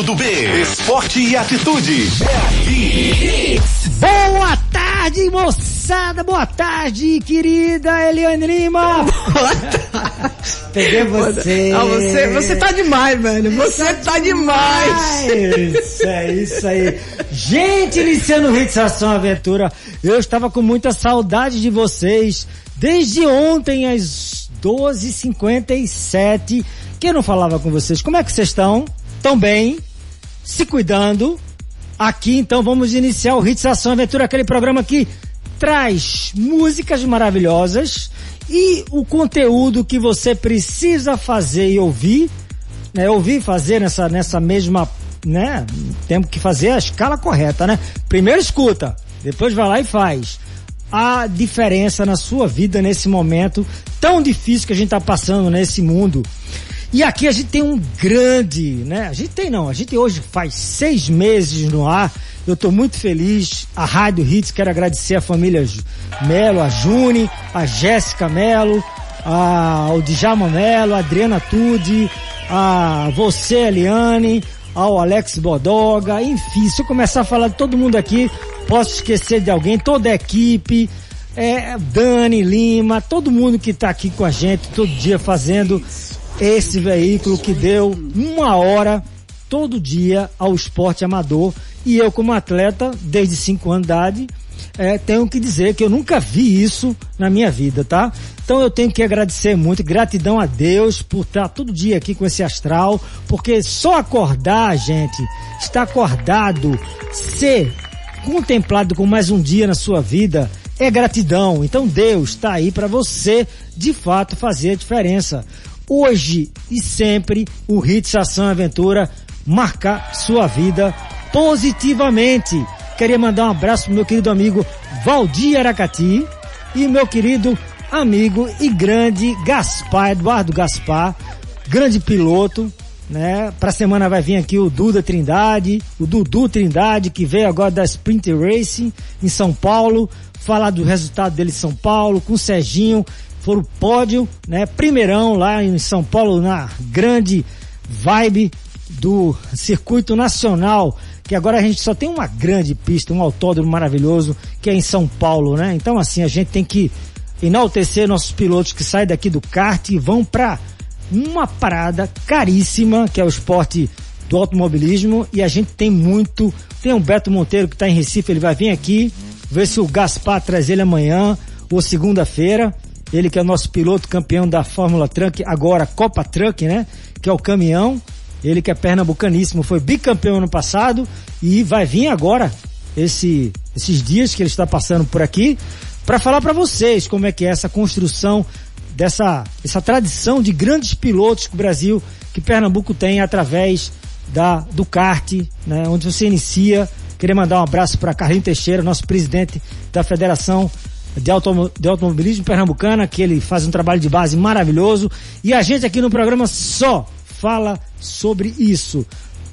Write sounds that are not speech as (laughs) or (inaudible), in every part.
Ricardo do B. Esporte e atitude. É. Boa tarde, moçada. Boa tarde, querida Eliane Lima. (laughs) Boa tarde. Peguei você. Ah, você, você tá demais, velho. Você tá demais. Isso, é isso aí. Gente, iniciando o Hits Ação Aventura, eu estava com muita saudade de vocês. Desde ontem às 12h57 que eu não falava com vocês. Como é que vocês estão? Tão bem? Se cuidando? Aqui então vamos iniciar o Hits Ação Aventura, aquele programa que traz músicas maravilhosas e o conteúdo que você precisa fazer e ouvir, né? Ouvir fazer nessa, nessa mesma, né? Temos que fazer a escala correta, né? Primeiro escuta, depois vai lá e faz a diferença na sua vida nesse momento tão difícil que a gente está passando nesse mundo. E aqui a gente tem um grande, né? A gente tem não, a gente hoje faz seis meses no ar. Eu estou muito feliz. A Rádio Hits, quero agradecer a família Melo, a Juni, a Jéssica Melo, a, o Djalma Melo, a Adriana Tude, a você, Eliane, ao Alex Bodoga, enfim, se eu começar a falar de todo mundo aqui, posso esquecer de alguém, toda a equipe, é, Dani Lima, todo mundo que está aqui com a gente, todo dia fazendo esse veículo que deu uma hora todo dia ao esporte amador e eu como atleta desde 5 anos de idade é, tenho que dizer que eu nunca vi isso na minha vida, tá? Então eu tenho que agradecer muito, gratidão a Deus por estar todo dia aqui com esse astral, porque só acordar, gente, estar acordado, ser contemplado com mais um dia na sua vida é gratidão. Então Deus está aí para você, de fato, fazer a diferença hoje e sempre o Hits Ação Aventura marcar sua vida positivamente. Queria mandar um abraço pro meu querido amigo Valdir Aracati e meu querido amigo e grande Gaspar, Eduardo Gaspar, grande piloto, né? Pra semana vai vir aqui o Duda Trindade, o Dudu Trindade, que veio agora da Sprint Racing em São Paulo, falar do resultado dele em São Paulo, com o Serginho, foram pódio, né? Primeirão lá em São Paulo, na grande vibe do circuito nacional, que agora a gente só tem uma grande pista, um autódromo maravilhoso, que é em São Paulo, né? Então assim, a gente tem que enaltecer nossos pilotos que saem daqui do kart e vão para uma parada caríssima, que é o esporte do automobilismo, e a gente tem muito, tem o Beto Monteiro que está em Recife, ele vai vir aqui, ver se o Gaspar traz ele amanhã ou segunda-feira, ele que é o nosso piloto campeão da Fórmula Truck, agora Copa Truck, né? Que é o caminhão. Ele que é pernambucaníssimo, foi bicampeão ano passado e vai vir agora esse, esses dias que ele está passando por aqui para falar para vocês como é que é essa construção dessa essa tradição de grandes pilotos que o Brasil, que Pernambuco tem através da do kart, né, onde você inicia. Queria mandar um abraço para Carlinhos Teixeira, nosso presidente da Federação de, de automobilismo pernambucana, que ele faz um trabalho de base maravilhoso. E a gente aqui no programa só fala sobre isso.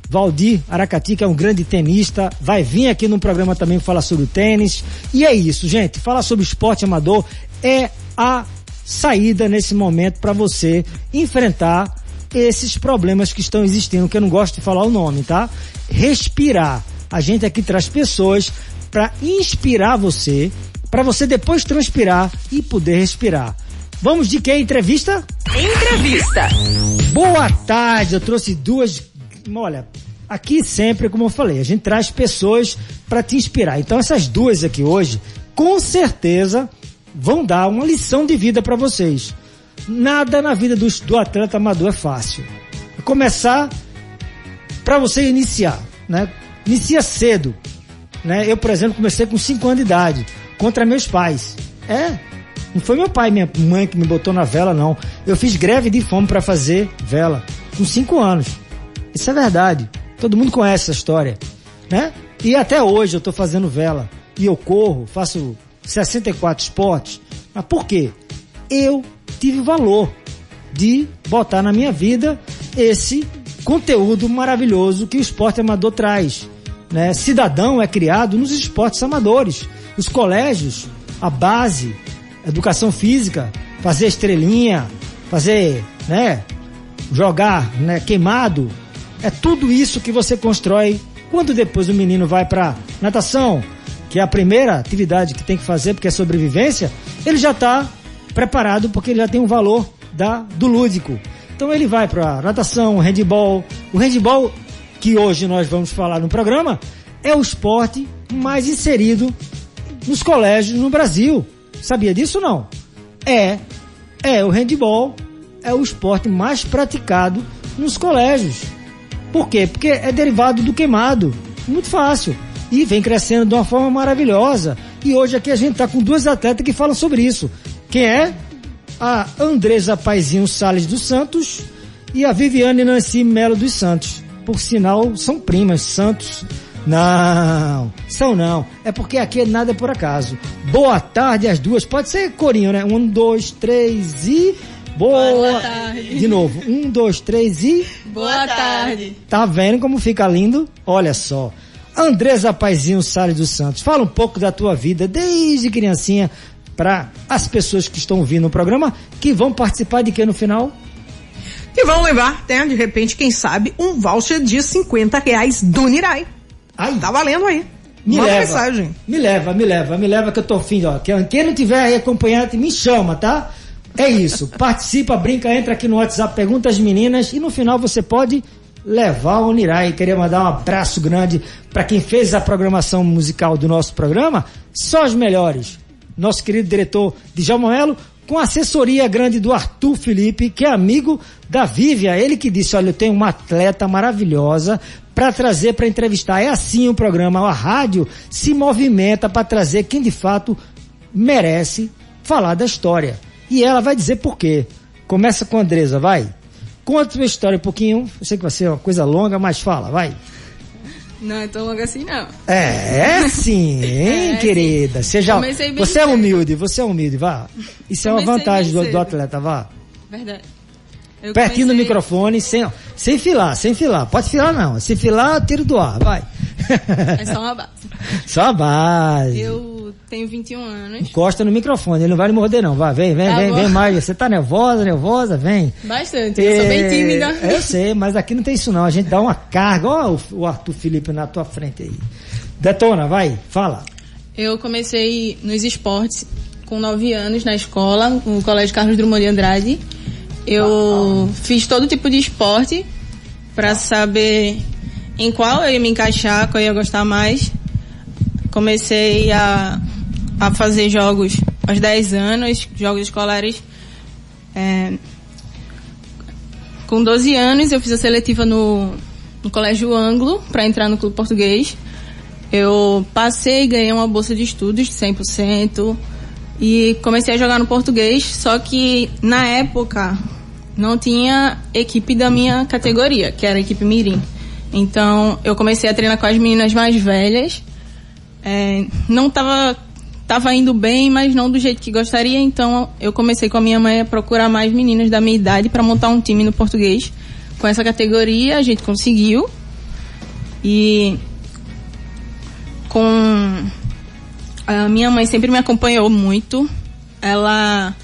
Valdir Aracati, que é um grande tenista, vai vir aqui no programa também falar sobre o tênis. E é isso, gente. Falar sobre esporte amador é a saída nesse momento para você enfrentar esses problemas que estão existindo, que eu não gosto de falar o nome, tá? Respirar. A gente aqui traz pessoas para inspirar você para você depois transpirar e poder respirar. Vamos de que? Entrevista? Entrevista. Boa tarde, eu trouxe duas. Olha, aqui sempre, como eu falei, a gente traz pessoas para te inspirar. Então essas duas aqui hoje, com certeza, vão dar uma lição de vida para vocês. Nada na vida do, do atleta amador é fácil. Começar para você iniciar, né? Inicia cedo, né? Eu, por exemplo, comecei com 5 anos de idade contra meus pais. É, não foi meu pai e minha mãe que me botou na vela, não. Eu fiz greve de fome para fazer vela, com 5 anos. Isso é verdade. Todo mundo conhece essa história, né? E até hoje eu tô fazendo vela. E eu corro, faço 64 esportes. Mas por quê? Eu tive valor de botar na minha vida esse conteúdo maravilhoso que o esporte amador traz. Né? Cidadão é criado nos esportes amadores os colégios, a base, educação física, fazer estrelinha, fazer, né, jogar, né, queimado, É tudo isso que você constrói quando depois o menino vai para natação, que é a primeira atividade que tem que fazer porque é sobrevivência, ele já está preparado porque ele já tem um valor da, do lúdico. Então ele vai para natação, handball. O handball, que hoje nós vamos falar no programa, é o esporte mais inserido nos colégios no Brasil. Sabia disso não? É, é o handball é o esporte mais praticado nos colégios. Por quê? Porque é derivado do queimado. Muito fácil. E vem crescendo de uma forma maravilhosa. E hoje aqui a gente está com duas atletas que falam sobre isso. Quem é? A Andresa Paizinho Sales dos Santos e a Viviane Nancy Melo dos Santos. Por sinal, são primas, Santos. Não, são não. É porque aqui nada é por acaso. Boa tarde as duas. Pode ser corinho, né? Um, dois, três e. Boa, Boa tarde. De novo. Um, dois, três e. Boa tarde. Tá vendo como fica lindo? Olha só. Andresa Paizinho Salles dos Santos, fala um pouco da tua vida desde criancinha para as pessoas que estão ouvindo o programa que vão participar de que no final? Que vão levar, até de repente, quem sabe, um voucher de 50 reais do Nirai. Ai, Tá valendo aí. me Manda leva, mensagem. me leva, me leva, me leva que eu tô fim, ó. Quem não tiver aí acompanhante, me chama, tá? É isso. (laughs) Participa, brinca, entra aqui no WhatsApp, pergunta às meninas e no final você pode levar o Nirai. Queria mandar um abraço grande para quem fez a programação musical do nosso programa, só os melhores. Nosso querido diretor Djalma Melo, com assessoria grande do Arthur Felipe, que é amigo da Vívia. Ele que disse, olha, eu tenho uma atleta maravilhosa para trazer para entrevistar. É assim o programa, a rádio se movimenta para trazer quem de fato merece falar da história. E ela vai dizer por quê. Começa com a Andresa, vai. Conta sua história um pouquinho. Eu sei que vai ser uma coisa longa, mas fala, vai. Não é tão longo assim, não. É, é (laughs) sim, hein, É, querida. Comecei bem você é humilde, você é humilde, vá. Isso é uma vantagem do, do atleta, vá. Verdade. Eu Pertinho do comecei- microfone, sem, sem filar, sem filar. Pode filar não. Se filar, tiro do ar, vai. É só uma base. (laughs) Só a base. Eu tenho 21 anos. Encosta no microfone, ele não vai lhe morder não. Vai, vem, vem, Tá vem, bom. vem mais. Você tá nervosa, nervosa? Vem. Bastante. Eu sou bem É, tímida. Eu (laughs) sei, mas aqui não tem isso não. A gente dá uma carga. Ó o, o Arthur Felipe na tua frente aí. Detona, vai, fala. Eu comecei nos esportes com 9 anos na escola, no Colégio Carlos Drummond de Andrade. Eu fiz todo tipo de esporte para saber em qual eu ia me encaixar, qual eu ia gostar mais. Comecei a, a fazer jogos aos 10 anos, jogos escolares. É, com 12 anos eu fiz a seletiva no, no Colégio Anglo para entrar no Clube Português. Eu passei e ganhei uma bolsa de estudos de 100% e comecei a jogar no português, só que na época não tinha equipe da minha categoria, que era a equipe Mirim. Então eu comecei a treinar com as meninas mais velhas. É, não tava, tava indo bem, mas não do jeito que gostaria, então eu comecei com a minha mãe a procurar mais meninas da minha idade para montar um time no português. Com essa categoria a gente conseguiu. E com a minha mãe sempre me acompanhou muito. Ela,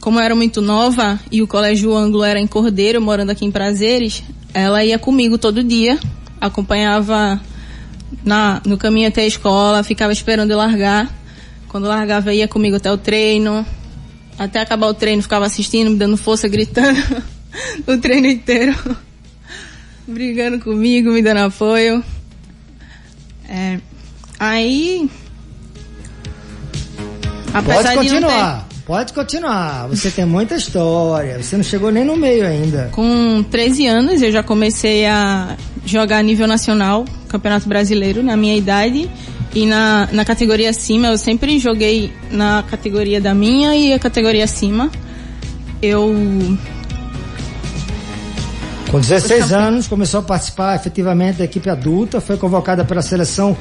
como eu era muito nova e o colégio Ângulo era em Cordeiro, morando aqui em Prazeres, ela ia comigo todo dia, acompanhava na, no caminho até a escola, ficava esperando eu largar. Quando eu largava, ia comigo até o treino. Até acabar o treino, ficava assistindo, me dando força, gritando (laughs) o treino inteiro. (laughs) Brigando comigo, me dando apoio. É, aí. Pode de não ter- continuar. Pode continuar. Você tem muita história. Você não chegou nem no meio ainda. Com 13 anos eu já comecei a jogar a nível nacional, Campeonato Brasileiro, na minha idade. E na, na categoria acima, eu sempre joguei na categoria da minha e a categoria acima. Eu. Com 16 anos, começou a participar efetivamente da equipe adulta, foi convocada pela seleção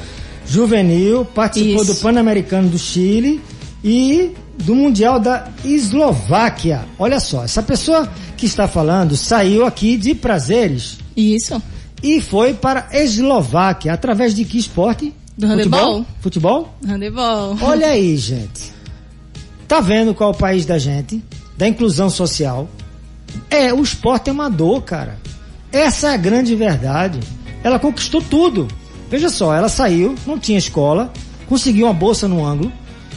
juvenil, participou Isso. do Pan-Americano do Chile e do Mundial da Eslováquia. Olha só, essa pessoa que está falando saiu aqui de prazeres Isso. e foi para a Eslováquia através de que esporte? Do handebol. Futebol? Handebol. Olha aí, gente. Tá vendo qual é o país da gente? Da inclusão social. É, o esporte amador, cara. Essa é a grande verdade. Ela conquistou tudo. Veja só, ela saiu, não tinha escola, conseguiu uma bolsa no ângulo,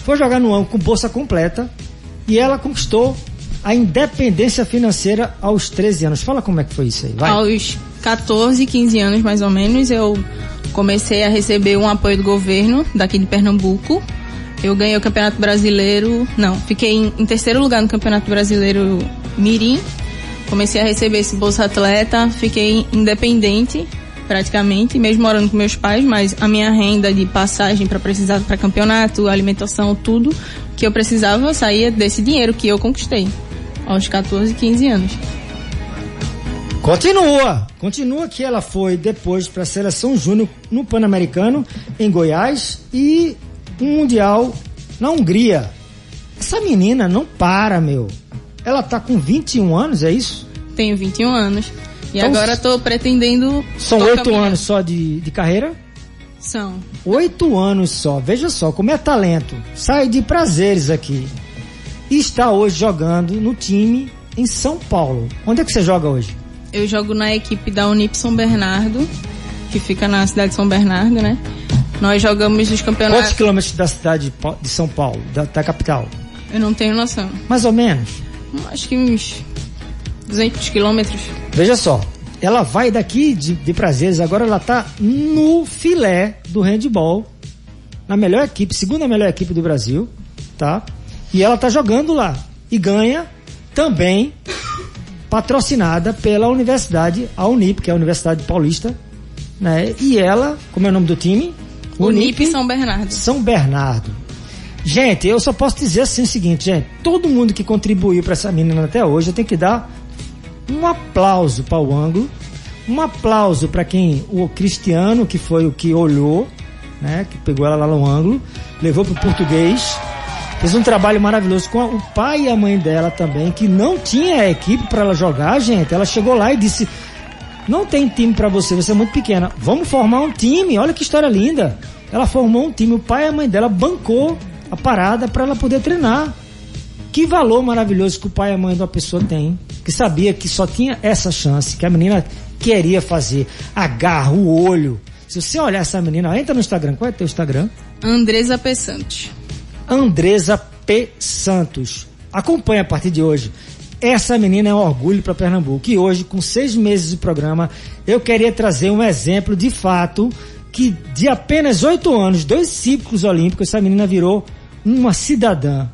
foi jogar no ângulo com bolsa completa e ela conquistou a independência financeira aos 13 anos. Fala como é que foi isso aí, vai. Aos 14, 15 anos mais ou menos, eu comecei a receber um apoio do governo daqui de Pernambuco. Eu ganhei o Campeonato Brasileiro, não, fiquei em, em terceiro lugar no Campeonato Brasileiro Mirim. Comecei a receber esse Bolsa Atleta, fiquei independente praticamente, mesmo morando com meus pais, mas a minha renda de passagem para precisar para campeonato, alimentação, tudo que eu precisava saía desse dinheiro que eu conquistei aos 14, 15 anos. Continua, continua que ela foi depois para a seleção júnior no Pan-Americano em Goiás e um mundial na Hungria. Essa menina não para, meu. Ela tá com 21 anos, é isso? Tenho 21 anos. E Então, agora tô pretendendo. São oito anos só de, de carreira? São. Oito anos só. Veja só como é talento. Sai de prazeres aqui. E está hoje jogando no time em São Paulo. Onde é que você joga hoje? Eu jogo na equipe da Unip São Bernardo, que fica na cidade de São Bernardo, né? Nós jogamos os Quantos campeonatos. quilômetros da cidade de São Paulo, da, da capital? Eu não tenho noção. Mais ou menos. Acho que uns 200 quilômetros. Veja só, ela vai daqui de, de prazeres, agora ela tá no filé do handball, na melhor equipe, segunda melhor equipe do Brasil, tá? E ela tá jogando lá e ganha também patrocinada pela universidade, a Unip, que é a Universidade Paulista, né? E ela, como é o nome do time? Unip São Bernardo. São Bernardo. Gente, eu só posso dizer assim o seguinte, gente, todo mundo que contribuiu para essa menina até hoje, eu tenho que dar um aplauso para o ângulo, um aplauso para quem o Cristiano, que foi o que olhou, né, que pegou ela lá no ângulo, levou para o português, fez um trabalho maravilhoso com a- o pai e a mãe dela também, que não tinha a equipe para ela jogar, gente. Ela chegou lá e disse: não tem time pra você, você é muito pequena. Vamos formar um time. Olha que história linda. Ela formou um time, o pai e a mãe dela bancou a parada pra ela poder treinar. Que valor maravilhoso que o pai e a mãe de uma pessoa tem, que sabia que só tinha essa chance, que a menina queria fazer. Agarra o olho. Se você olhar essa menina, entra no Instagram. Qual é teu Instagram? Andresa P. Santos. Andresa P. Santos. Acompanhe a partir de hoje. Essa menina é um orgulho para Pernambuco. E hoje, com seis meses de programa, eu queria trazer um exemplo de fato que de apenas oito anos, dois ciclos olímpicos, essa menina virou uma cidadã,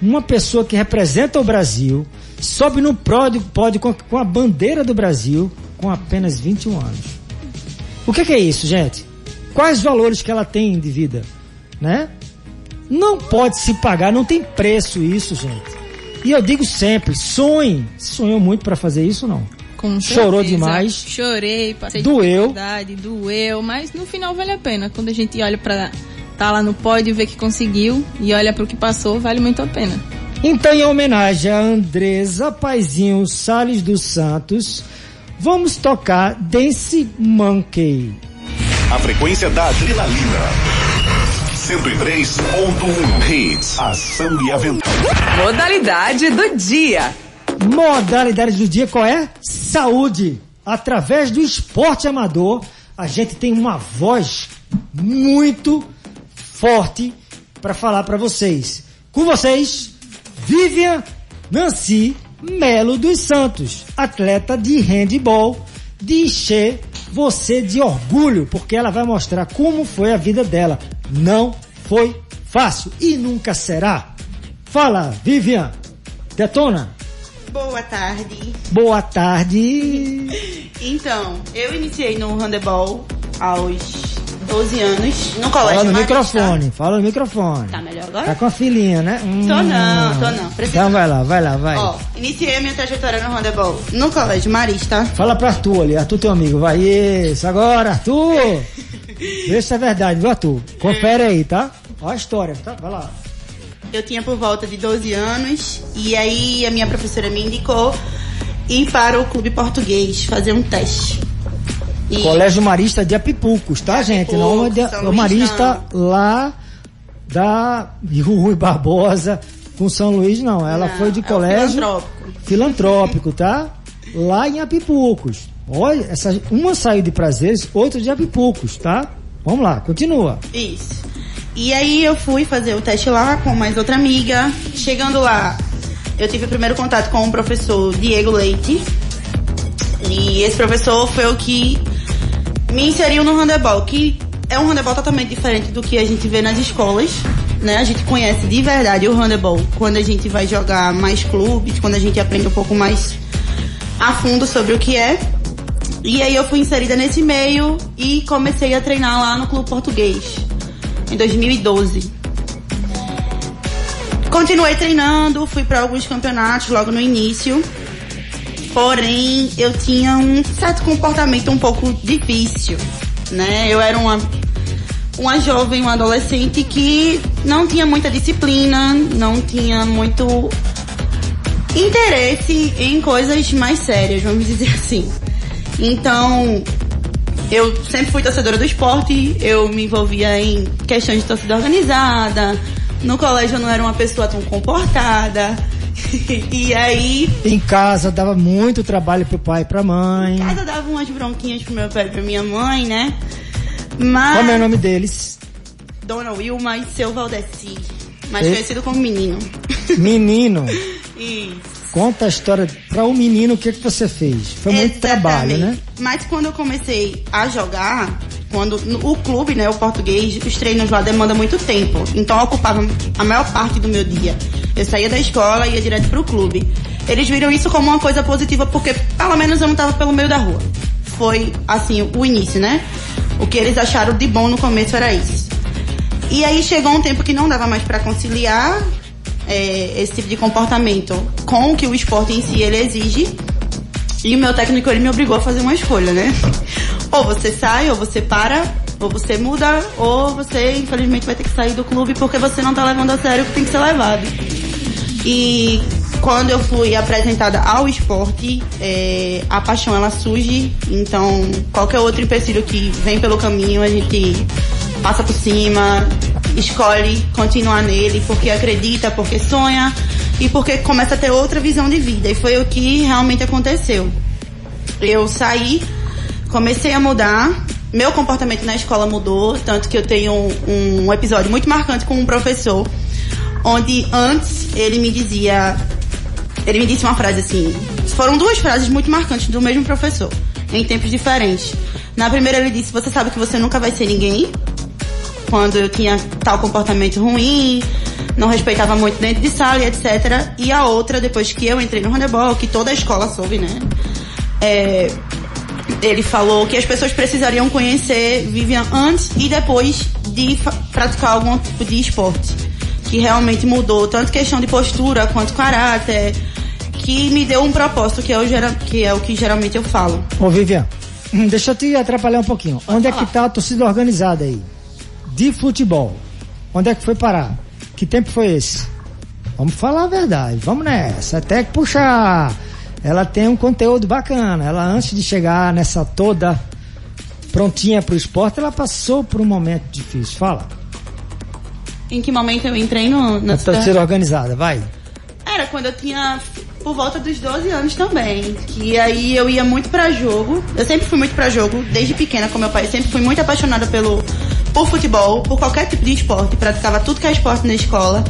uma pessoa que representa o Brasil, sobe no pódio, pódio com, a, com a bandeira do Brasil com apenas 21 anos. O que, que é isso, gente? Quais valores que ela tem de vida, né? Não pode se pagar, não tem preço isso, gente. E eu digo sempre, sonhe. Sonhou muito para fazer isso não? Com Chorou certeza. demais. Chorei, passei Doeu. dificuldade, doeu, mas no final vale a pena. Quando a gente olha pra tá lá no pódio e vê que conseguiu e olha pro que passou, vale muito a pena. Então, em homenagem a Andresa Paizinho Salles dos Santos, vamos tocar Dance Monkey. A frequência da adrenalina. 103.1 Hits. Ação e aventura. Modalidade do dia. Modalidade do dia qual é? Saúde. Através do esporte amador, a gente tem uma voz muito forte para falar para vocês. Com vocês, Vivian Nancy Melo dos Santos, atleta de handball, de encher você de orgulho, porque ela vai mostrar como foi a vida dela. Não foi fácil e nunca será. Fala, Vivian. Detona. Boa tarde. Boa tarde. (laughs) Então, eu iniciei no handebol aos 12 anos, no colégio Fala no microfone, fala no microfone. Tá melhor Tá agora? com a filhinha, né? Hum. Tô não, tô não. Precisa- Então vai lá, vai lá, vai. Ó, iniciei a minha trajetória no handebol no colégio Marista. Fala pra Arthur ali, Arthur teu amigo, vai. Isso, agora, Arthur! Vê se é verdade, viu, Arthur? Confere aí, tá? Ó a história, tá? Vai lá. Eu tinha por volta de 12 anos e aí a minha professora me indicou ir para o clube português fazer um teste. E Colégio Marista de Apipucos, tá, gente? Não é de, São o Marista Luís, lá da Rui Barbosa com São Luís, não. Ela Não, foi de é colégio filantrópico. filantrópico, tá? lá em Apipucos. Olha, essa, uma saiu de Prazeres, outra de Apipucos, tá? Vamos lá, continua. Isso. E aí eu fui fazer o teste lá com mais outra amiga. Chegando lá, eu tive o primeiro contato com o professor Diego Leite. E esse professor foi o que me inseriu no handebol, que é um handebol totalmente diferente do que a gente vê nas escolas. Né? A gente conhece de verdade o handebol quando a gente vai jogar mais clubes, quando a gente aprende um pouco mais a fundo sobre o que é. E aí eu fui inserida nesse meio e comecei a treinar lá no clube português em 2012. Continuei treinando, fui para alguns campeonatos logo no início. Porém, eu tinha um certo comportamento um pouco difícil, né? Eu era uma uma jovem, uma adolescente que não tinha muita disciplina, não tinha muito interesse em coisas mais sérias, vamos dizer (laughs) assim. Então, eu sempre fui torcedora do esporte, eu me envolvia em questões de torcida organizada. No colégio eu não era uma pessoa tão comportada. (laughs) e aí. Em casa dava muito trabalho pro pai e pra mãe. Em casa dava umas bronquinhas pro meu pai e pra minha mãe, né? Mas. Como é o nome deles? Dona Wilma e seu Valdeci. Mais conhecido como menino. Menino. (laughs) Isso. Conta a história para o menino, o que, que você fez? Foi muito Exatamente. trabalho, né? Mas quando eu comecei a jogar, quando o clube, né, o português, os treinos lá demandam muito tempo. Então ocupava a maior parte do meu dia. Eu saía da escola e ia direto pro clube. Eles viram isso como uma coisa positiva porque pelo menos eu não tava pelo meio da rua. Foi assim o início, né? O que eles acharam de bom no começo era isso. E aí chegou um tempo que não dava mais para conciliar é, esse tipo de comportamento com o que o esporte em si ele exige. E o meu técnico ele me obrigou a fazer uma escolha, né? Ou você sai, ou você para, ou você muda, ou você infelizmente vai ter que sair do clube porque você não tá levando a sério o que tem que ser levado. E quando eu fui apresentada ao esporte, é, a paixão ela surge, então qualquer outro empecilho que vem pelo caminho a gente passa por cima, escolhe continuar nele porque acredita, porque sonha e porque começa a ter outra visão de vida. E foi o que realmente aconteceu. Eu saí, comecei a mudar, meu comportamento na escola mudou, tanto que eu tenho um, um episódio muito marcante com um professor, onde antes ele me dizia, ele me disse uma frase assim, foram duas frases muito marcantes do mesmo professor, em tempos diferentes. Na primeira ele disse, você sabe que você nunca vai ser ninguém, quando eu tinha tal comportamento ruim, não respeitava muito dentro de sala etc. E a outra, depois que eu entrei no handebol, que toda a escola soube, né? É, ele falou que as pessoas precisariam conhecer Vivian antes e depois de praticar algum tipo de esporte. Que realmente mudou tanto questão de postura quanto caráter, que me deu um propósito que é o, que é o que geralmente eu falo. Ô, Vivian, hum, deixa eu te atrapalhar um pouquinho. Onde é que tá a torcida organizada aí? De futebol. Onde é que foi parar? Que tempo foi esse? Vamos falar a verdade, vamos nessa. Até que puxar. Ela tem um conteúdo bacana. Ela, antes de chegar nessa toda prontinha pro esporte, ela passou por um momento difícil. Fala. Em que momento eu entrei no, na torcida organizada, vai. Era quando eu tinha por volta dos 12 anos também. Que aí eu ia muito pra jogo. Eu sempre fui muito pra jogo, desde pequena com meu pai. Sempre fui muito apaixonada pelo, por futebol, por qualquer tipo de esporte. Praticava tudo que é esporte na escola.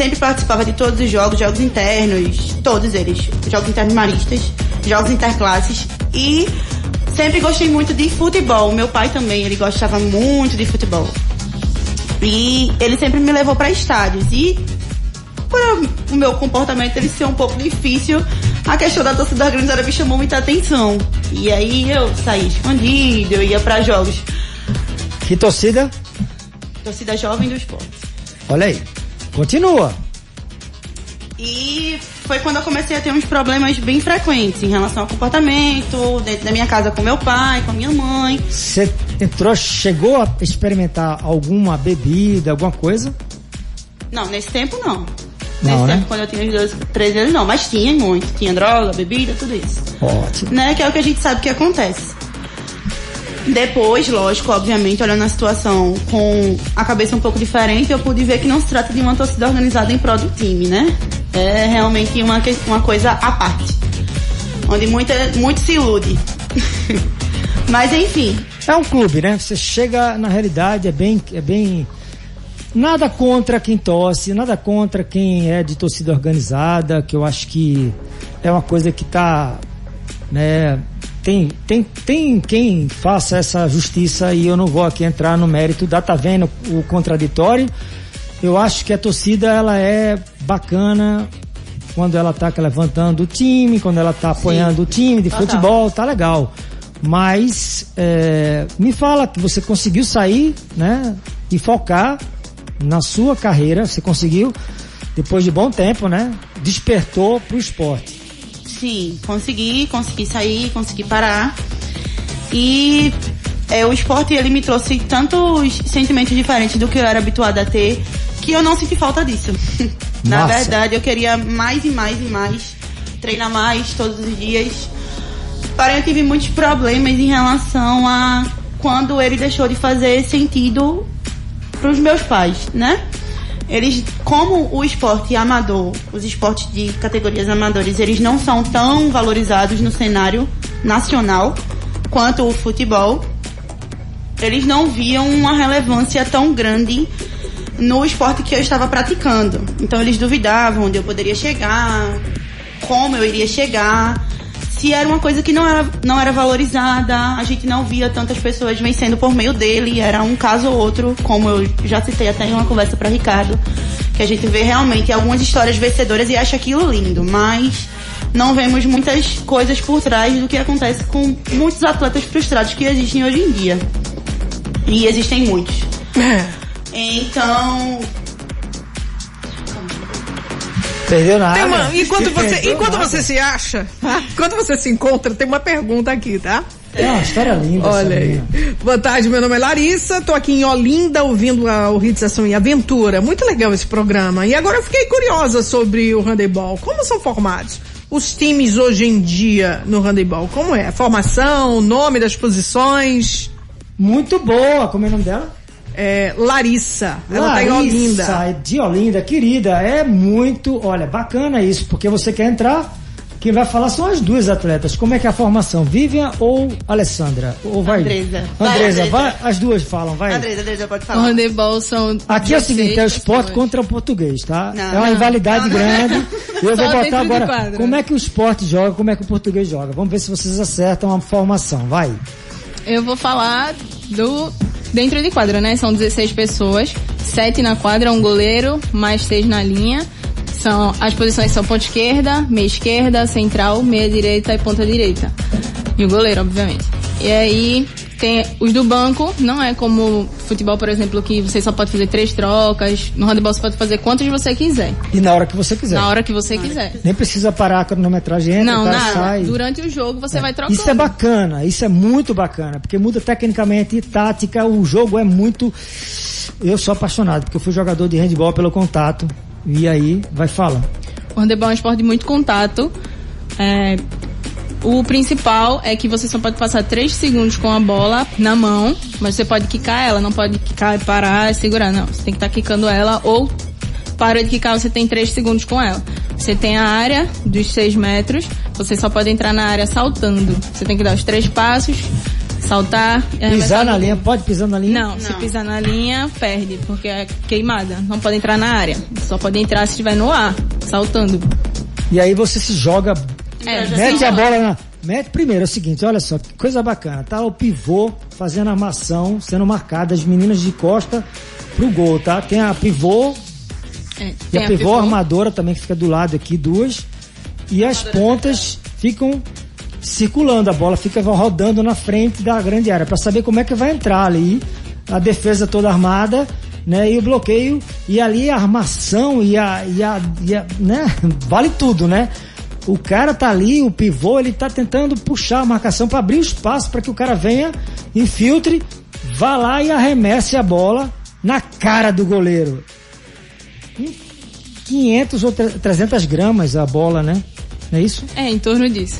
Sempre participava de todos os jogos, jogos internos, todos eles. Jogos internos maristas, jogos interclasses. E sempre gostei muito de futebol. Meu pai também, ele gostava muito de futebol. E ele sempre me levou pra estádios. E por o meu comportamento ele ser um pouco difícil, a questão da torcida organizada me chamou muita atenção. E aí eu saí escondido, eu ia pra jogos. Que torcida? Torcida jovem do esporte. Olha aí. Continua. E foi quando eu comecei a ter uns problemas bem frequentes em relação ao comportamento, dentro da minha casa com meu pai, com a minha mãe. Você entrou, chegou a experimentar alguma bebida, alguma coisa? Não, nesse tempo não. Não, nesse né? tempo, quando eu tinha uns 12, 13 anos, não, mas tinha muito. Tinha droga, bebida, tudo isso. Ótimo. né? Que é o que a gente sabe que acontece. Depois, lógico, obviamente, olhando a situação com a cabeça um pouco diferente, eu pude ver que não se trata de uma torcida organizada em prol do time, né? É realmente uma, uma coisa à parte. onde muita, muito se ilude. (laughs) Mas enfim, É um clube, né? Você chega, na realidade, é bem, é bem. Nada contra quem torce, nada contra quem é de torcida organizada, que eu acho que é uma coisa que tá, né? Tem, tem, tem quem faça essa justiça e eu não vou aqui entrar no mérito da tá vendo o contraditório. Eu acho que a torcida ela é bacana quando ela tá levantando o time, quando ela tá apoiando o time de Total. futebol, tá legal. Mas é, me fala que você conseguiu sair, né? E focar na sua carreira. Você conseguiu, depois de bom tempo, né? Despertou pro esporte. Sim, consegui, consegui sair, consegui parar. E é, o esporte ele me trouxe tantos sentimentos diferentes do que eu era habituada a ter, que eu não senti falta disso. (laughs) Na verdade, eu queria mais e mais e mais, treinar mais todos os dias. Porém, eu tive muitos problemas em relação a quando ele deixou de fazer sentido para os meus pais, né? Eles, como o esporte amador, os esportes de categorias amadores, eles não são tão valorizados no cenário nacional quanto o futebol. Eles não viam uma relevância tão grande no esporte que eu estava praticando. Então eles duvidavam onde eu poderia chegar, como eu iria chegar, se era uma coisa que não era, não era valorizada, a gente não via tantas pessoas vencendo por meio dele, era um caso ou outro, como eu já citei até em uma conversa para Ricardo, que a gente vê realmente algumas histórias vencedoras e acha aquilo lindo, mas não vemos muitas coisas por trás do que acontece com muitos atletas frustrados que existem hoje em dia. E existem muitos. Então, Perdeu na Tem área. uma- enquanto você, enquanto nada. você se acha, (laughs) enquanto você se encontra, tem uma pergunta aqui, tá? É uma história linda. Olha aí. Boa tarde, meu nome é Larissa, tô aqui em Olinda ouvindo a Ritzação e Aventura. Muito legal esse programa. E agora eu fiquei curiosa sobre o handebol. Como são formados os times hoje em dia no handebol? Como é? Formação, nome das posições? Muito boa. Como é o nome dela? É, Larissa. Ela tá em Larissa, Olinda. é de Olinda, querida, é muito, olha, bacana isso, porque você quer entrar, quem vai falar são as duas atletas. Como é que é a formação? Vivian ou Alessandra? Ou vai? Andresa. Vai, Andresa, Andresa. vai, as duas falam, vai. Andresa, Andresa pode O falar. handebol são. Aqui é o 16 seguinte, é o esporte pessoas. contra o português, tá? Não, é uma não, rivalidade não, não. grande. Eu vou Só botar agora como é que o esporte joga, como é que o português joga. Vamos ver se vocês acertam a formação, vai. Eu vou falar do. Dentro de quadra, né? São 16 pessoas, 7 na quadra, um goleiro, mais 6 na linha. São, as posições são ponta esquerda, meia esquerda, central, meia direita e ponta direita. E o goleiro, obviamente. E aí tem os do banco, não é como futebol, por exemplo, que você só pode fazer três trocas. No handebol você pode fazer quantos você quiser. E na hora que você quiser. Na hora que você quiser. Nem precisa parar a cronometragem, entra, Não, tá, nada. sai. Durante o jogo você vai trocando. Isso é bacana, isso é muito bacana, porque muda tecnicamente e tática, o jogo é muito. Eu sou apaixonado, porque eu fui jogador de handball pelo contato. E aí, vai falar. O handebol é um esporte de muito contato. É, o principal é que você só pode passar 3 segundos com a bola na mão, mas você pode quicar ela, não pode quicar parar e segurar, não. Você tem que estar quicando ela ou para de quicar, você tem 3 segundos com ela. Você tem a área dos 6 metros, você só pode entrar na área saltando. Você tem que dar os três passos, saltar e arremessar Pisar na linha, pode pisar na linha? Não, se Não. pisar na linha, perde, porque é queimada. Não pode entrar na área. Só pode entrar se estiver no ar, saltando. E aí você se joga, É, mete se a bola na. Mete primeiro, é o seguinte, olha só, que coisa bacana. Tá o pivô fazendo a armação, sendo marcada, as meninas de costa pro gol, tá? Tem a pivô É, e tem a pivô armadora também que fica do lado aqui, duas. E as pontas ficam circulando, a bola fica rodando na frente da grande área, para saber como é que vai entrar ali. A defesa toda armada, né? E o bloqueio, e ali a armação e a. E a, e a né? (laughs) Vale tudo, né? O cara tá ali, o pivô, ele tá tentando puxar a marcação para abrir o espaço para que o cara venha, infiltre, vá lá e arremesse a bola na cara do goleiro. 500 ou tre- 300 gramas a bola, né? Não é isso? É, em torno disso.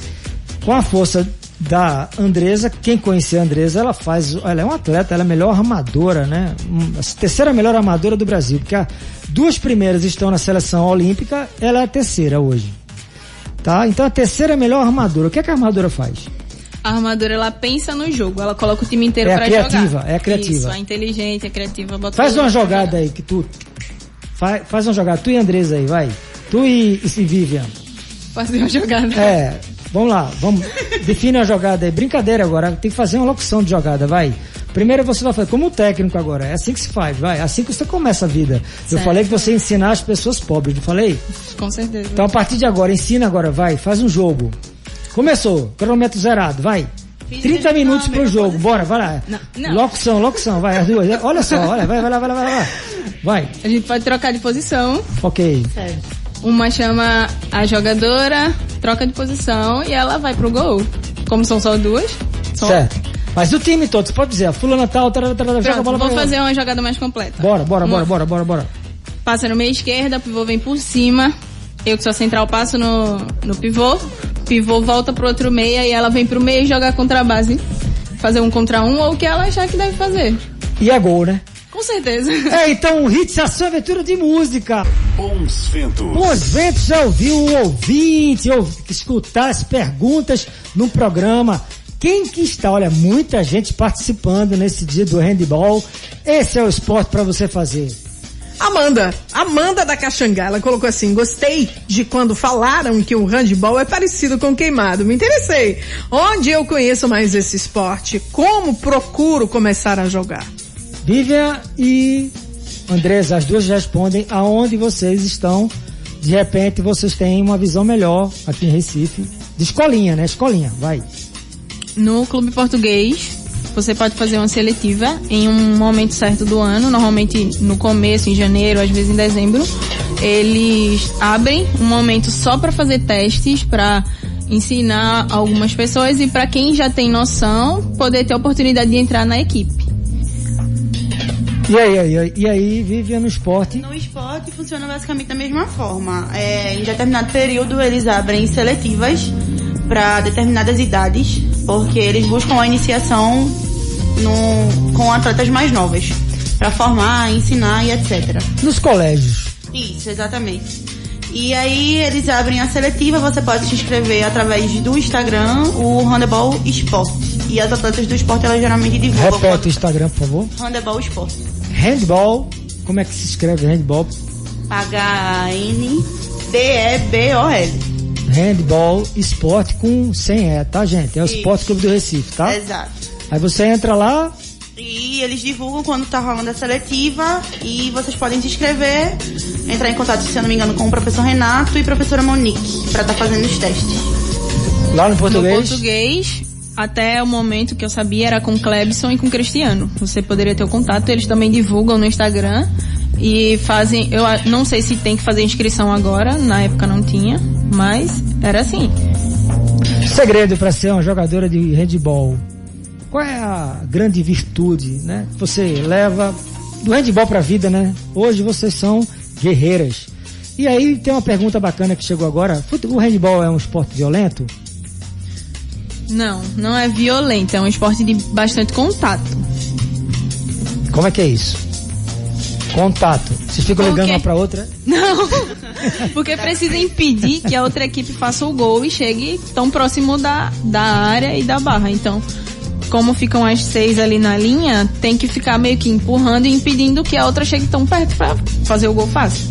Com a força da Andresa, quem conhecer a Andresa, ela faz, ela é uma atleta, ela é a melhor armadora, né? Hum, A terceira melhor armadora do Brasil, porque as duas primeiras estão na seleção olímpica, ela é a terceira hoje. Tá? Então a terceira melhor armadura. O que, é que a armadura faz? A armadura, ela pensa no jogo, ela coloca o time inteiro É a pra criativa, jogar. é a criativa. Isso, a inteligente, a criativa. Bota Faz uma jogada aí que tu. Faz, faz uma jogada. Tu e Andresa aí, vai. Tu e, e Vivian. Fazer uma jogada. É, vamos lá, vamos. Define a jogada aí. Brincadeira agora, tem que fazer uma locução de jogada, vai. Primeiro você vai fazer, como técnico agora, é assim que se faz, vai. É assim que você começa a vida. Eu Certo. falei que você ensinar as pessoas pobres, não falei? Com certeza. Então a partir de agora, ensina agora, vai, faz um jogo. Começou, cronômetro zerado, vai. 30 minutos pro jogo, bora, vai lá. Não, não. Locução, locução, vai, as duas. Olha só, olha, vai, vai lá, vai lá, vai lá. Vai, A gente pode trocar de posição. ok. Uma chama a jogadora, troca de posição e ela vai pro gol. Como são só duas. Só... Certo. Mas o time todo, você pode dizer, a fulana tal, tarara, tarara, joga a Pronto, bola vou fazer uma jogada mais completa. Bora, bora, bora, bora, bora, bora. Passa no meio esquerda, o pivô vem por cima. Eu que sou central passo no, no pivô. Pivô volta pro outro meia e ela vem pro meio e jogar contra a base. Fazer um contra um ou o que ela achar que deve fazer. E é gol, né? Com certeza. (laughs) É, então, Hits Ação Aventura de Música. Bons ventos. Bons ventos já ouviu o ouvinte, ou escutar as perguntas no programa. Quem que está? Olha, muita gente participando nesse dia do handball. Esse é o esporte para você fazer. Amanda, Amanda da Caxangá, ela colocou assim, gostei de quando falaram que o handball é parecido com queimado, me interessei. Onde eu conheço mais esse esporte? Como procuro começar a jogar? Vivian e Andresa, as duas respondem aonde vocês estão. De repente vocês têm uma visão melhor aqui em Recife. De escolinha, né? Escolinha, vai. No clube português, você pode fazer uma seletiva em um momento certo do ano, normalmente no começo, em janeiro, às vezes em dezembro. Eles abrem um momento só para fazer testes, para ensinar algumas pessoas e para quem já tem noção, poder ter a oportunidade de entrar na equipe. E aí, e aí, e aí Vivian no esporte. No esporte funciona basicamente da mesma forma. É, em determinado período eles abrem seletivas para determinadas idades, porque eles buscam a iniciação no- com atletas mais novas, para formar, ensinar e etc. Nos colégios. Isso, exatamente. E aí eles abrem a seletiva, você pode se inscrever através do Instagram, o Handebol Esporte. E as atletas do esporte elas geralmente divulgam. Repete o Instagram, por favor. Handebol Esporte. Handball. Como é que se escreve handball? H-A-N-D-E-B-O-L. Handball esporte com sem E, tá, gente? É o Esporte Clube do Recife, tá? Exato. Aí você entra lá, E eles divulgam quando tá rolando a seletiva e vocês podem se inscrever, entrar em contato, se eu não me engano, com o professor Renato e professora Monique, para estar fazendo os testes. lá no No português. Até o momento que eu sabia era com Clebson e com Cristiano. Você poderia ter o contato, eles também divulgam no Instagram e fazem, eu não sei se tem que fazer inscrição agora, na época não tinha, mas era assim. Segredo para ser uma jogadora de handball. Qual é a grande virtude, né? Você leva do handball para a vida, né? Hoje vocês são guerreiras. E aí tem uma pergunta bacana que chegou agora. O handball é um esporte violento? Não, não é violento, é um esporte de bastante contato. Como é que é isso? Contato. Vocês ficam ligando uma para outra? Não, (laughs) porque precisa impedir que a outra equipe faça o gol e chegue tão próximo da, da área e da barra. Então, como ficam as seis ali na linha, tem que ficar meio que empurrando e impedindo que a outra chegue tão perto pra fazer o gol fácil.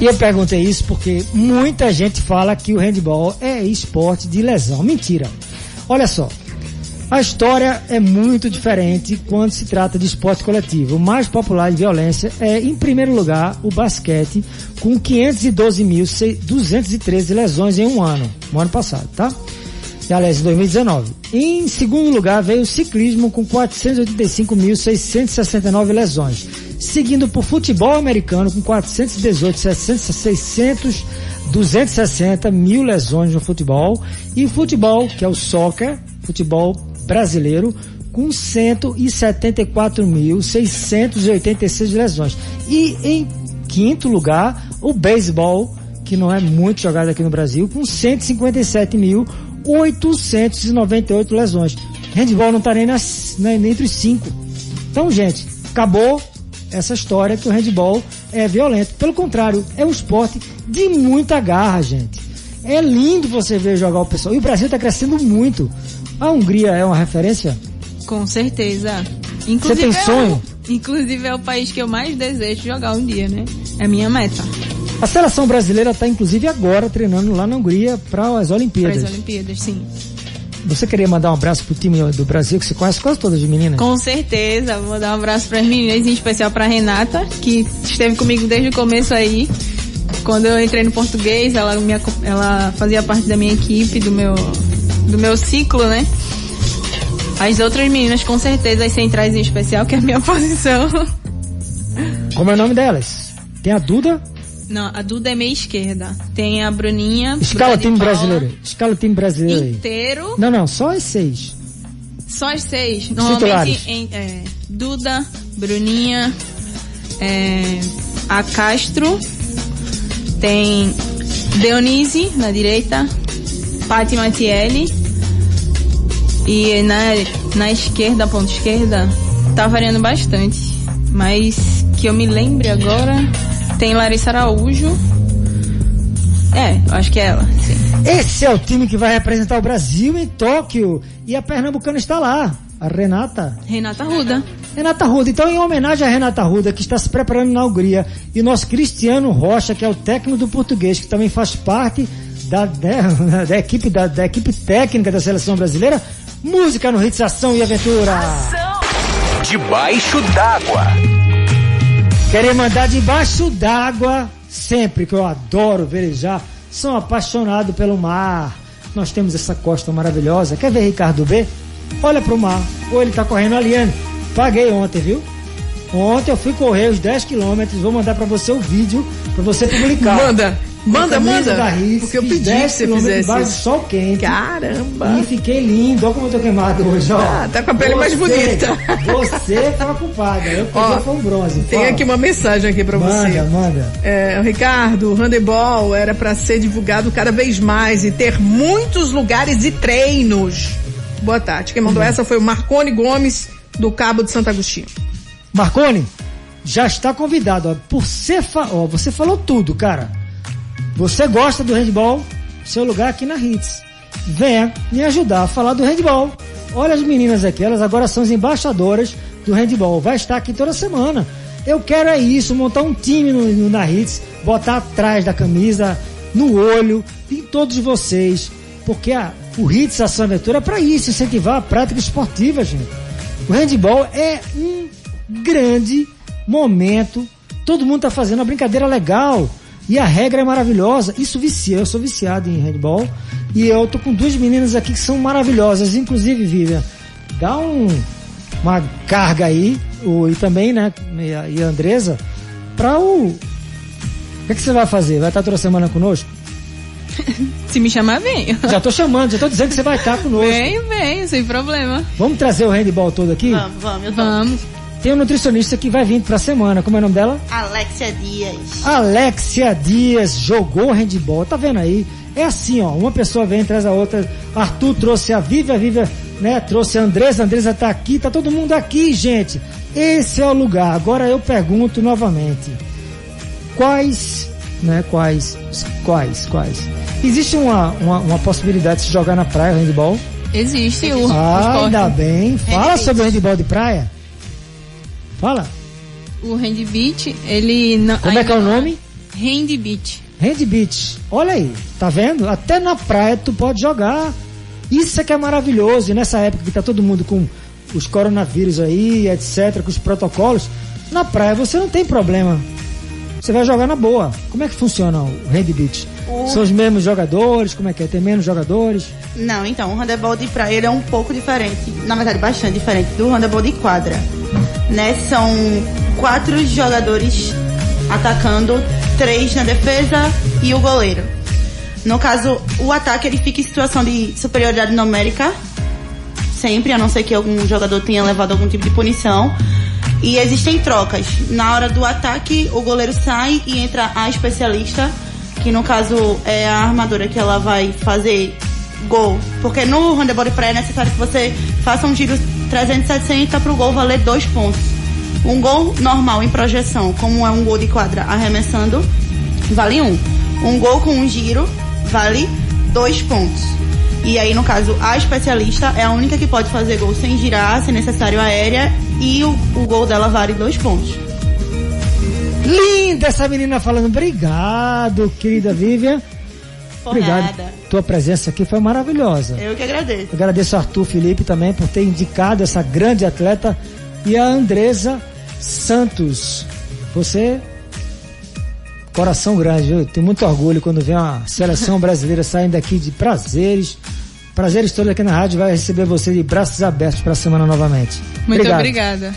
E eu perguntei isso porque muita gente fala que o handball é esporte de lesão. Mentira. Olha só. A história é muito diferente quando se trata de esporte coletivo. O mais popular de violência é, em primeiro lugar, o basquete, com 512.213 lesões em um ano, no ano passado, tá? E, aliás, em 2019. Em segundo lugar veio o ciclismo com 485.669 lesões, seguindo por futebol americano com 418, 600, 260 mil lesões no futebol e futebol, que é o soccer, futebol brasileiro, com 174.686 lesões. E em quinto lugar, o beisebol, que não é muito jogado aqui no Brasil, com 157.898 lesões. Handball não está nem, nas, nem entre os cinco. Então, gente, acabou essa história que o handball é violento. Pelo contrário, é um esporte de muita garra, gente. É lindo você ver jogar o pessoal. E o Brasil está crescendo muito. A Hungria é uma referência? Com certeza. Inclusive, tem sonho? É o, inclusive é o país que eu mais desejo jogar um dia, né? É a minha meta. A seleção brasileira está inclusive agora treinando lá na Hungria para as Olimpíadas. Para as Olimpíadas, sim. Você queria mandar um abraço pro time do Brasil, que você conhece quase todas as meninas? Com certeza, vou dar um abraço para as meninas, em especial para Renata, que esteve comigo desde o começo aí. Quando eu entrei no português, ela, me, ela fazia parte da minha equipe, do meu, do meu ciclo, né? As outras meninas, com certeza, as centrais em especial, que é a minha (laughs) posição. Como é o nome delas? Tem a Duda? Não, a Duda é meia esquerda. Tem a Bruninha. Escala time brasileiro. Escala time brasileiro. Inteiro. Não, não, só as seis. Só as seis. Normalmente em, é, Duda, Bruninha, é, a Castro, tem Deonise na direita, Patti Matielli e na, na esquerda, ponta esquerda, tá variando bastante. Mas que eu me lembre agora, tem Larissa Araújo. É, acho que é ela, sim. Esse é o time que vai representar o Brasil em Tóquio. E a Pernambucana está lá, a Renata. Renata Ruda. Renata Ruda. Então, em homenagem a Renata Ruda, que está se preparando na Hungria, e nosso Cristiano Rocha, que é o técnico do português, que também faz parte da, da, (laughs) da equipe, da, da, equipe técnica da seleção brasileira, música no Hits Ação e Aventura. Ação. Debaixo d'água. Queria mandar debaixo d'água sempre, que eu adoro velejar. Sou apaixonado pelo mar. Nós temos essa costa maravilhosa. Quer ver Ricardo B? Olha pro mar. Ou ele tá correndo ali, Paguei ontem, viu? Ontem eu fui correr os 10 quilômetros, vou mandar para você o vídeo para você publicar. Manda, manda, manda. Da Riz, porque eu pedi que você fizesse isso. sol quente. Caramba. E fiquei lindo, olha como eu tô queimado hoje, ó. Ah, tá com a pele você, mais bonita. Você tava culpada, eu peguei com bronze. Tem Fala. aqui uma mensagem aqui para você. Manda, manda. É, Ricardo, o handebol era para ser divulgado cada vez mais e ter muitos lugares e treinos. Boa tarde. Quem mandou uhum. essa foi o Marcone Gomes do Cabo de Santo Agostinho. Marcone, já está convidado. Ó, por ser fa... ó, você falou tudo, cara. Você gosta do handball? Seu lugar aqui na Hits. Venha me ajudar a falar do handball. Olha as meninas aqui, elas agora são as embaixadoras do handball. Vai estar aqui toda semana. Eu quero é isso, montar um time no, no, na Hits, botar atrás da camisa, no olho, em todos vocês. Porque a, o Hits Ação Aventura é para isso, incentivar a prática esportiva, gente. O handball é um grande momento. Todo mundo está fazendo uma brincadeira legal. E a regra é maravilhosa. Isso vicia. Eu sou viciado em handball. E eu tô com duas meninas aqui que são maravilhosas. Inclusive, Vivian, dá um, uma carga aí. O, e também, né? E a, e a Andresa. Pra o. O que, é que você vai fazer? Vai estar toda semana conosco? (laughs) Se me chamar, venho. Já tô chamando, já tô dizendo que você vai estar conosco. Venho, venho, sem problema. Vamos trazer o handball todo aqui? Vamos, vamos, vamos. Tem um nutricionista que vai vir pra semana. Como é o nome dela? Alexia Dias. Alexia Dias jogou handball. Tá vendo aí? É assim, ó. Uma pessoa vem, traz a outra. Arthur trouxe a Viva, a Viva, né? Trouxe a Andresa. A Andresa tá aqui. Tá todo mundo aqui, gente. Esse é o lugar. Agora eu pergunto novamente. Quais, né? Quais, quais, quais? Existe uma, uma, uma possibilidade de se jogar na praia o handball? Existe o. Ah, ainda bem. Fala sobre o handball de praia. Fala. O Hand Beach, ele não. Como é que é o nome? Hand Beach. Hand Beach. Olha aí, tá vendo? Até na praia tu pode jogar. Isso é que é maravilhoso. E nessa época que tá todo mundo com os coronavírus aí, etc., com os protocolos, na praia você não tem problema. Você vai jogar na boa. Como é que funciona o Hand Beach? O... São os mesmos jogadores? Como é que é? Tem menos jogadores? Não, então, o handebol de praia ele é um pouco diferente, na verdade bastante diferente do handebol de quadra. Né? São quatro jogadores atacando, três na defesa e o goleiro. No caso, o ataque ele fica em situação de superioridade numérica, sempre, a não ser que algum jogador tenha levado algum tipo de punição. E existem trocas. Na hora do ataque, o goleiro sai e entra a especialista que no caso é a armadura que ela vai fazer gol. Porque no handebol de praia é necessário que você faça um giro 360 para o gol valer dois pontos. Um gol normal em projeção, como é um gol de quadra arremessando, vale um. Um gol com um giro vale dois pontos. E aí, no caso, a especialista é a única que pode fazer gol sem girar, se necessário aérea, e o, o gol dela vale dois pontos. Linda essa menina falando. Obrigado, querida Vivian. Obrigado. Porrada. Tua presença aqui foi maravilhosa. Eu que agradeço. Agradeço ao Arthur Felipe também por ter indicado essa grande atleta e a Andresa Santos. Você, coração grande, viu? Tenho muito orgulho quando vem uma seleção brasileira saindo daqui de prazeres. Prazeres todos aqui na rádio vai receber você de braços abertos para a semana novamente. Muito Obrigado. obrigada.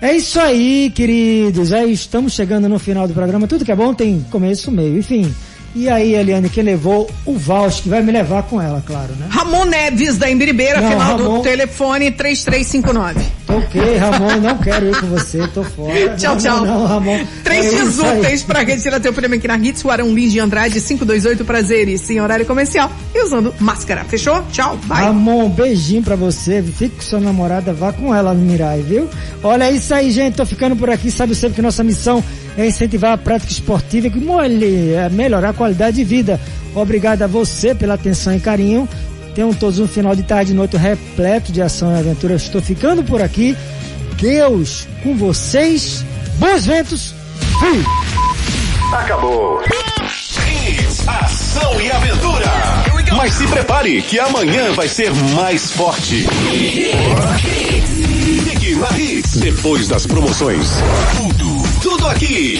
É isso aí, queridos. Já estamos chegando no final do programa. Tudo que é bom tem começo, meio, enfim. E aí, Eliane, quem levou o Vals, que vai me levar com ela, claro, né? Ramon Neves da Embiribeira, Não, final Ramon. do telefone 3359. Ok, Ramon, não quero ir com você, tô fora. (laughs) Tchau, não, tchau. Não, Ramon. Três É dias aí. úteis pra retirar teu prêmio aqui na Hits, o Arão Lins de Andrade, 528 prazeres, sem horário comercial e usando máscara. Fechou? Tchau, vai. Ramon, um beijinho pra você. Fique com sua namorada, vá com ela no Mirai, viu? Olha, é isso aí, gente. Tô ficando por aqui. Sabe sempre que nossa missão é incentivar a prática esportiva e é melhorar a qualidade de vida. Obrigado a você pela atenção e carinho. Tenham todos um final de tarde e noite repleto de ação e aventura. Estou ficando por aqui. Deus com vocês. Bons ventos. Fui! Acabou. Hits, ação e aventura. Mas se prepare que amanhã vai ser mais forte. Fique na Hits. Depois das promoções. Tudo, tudo aqui.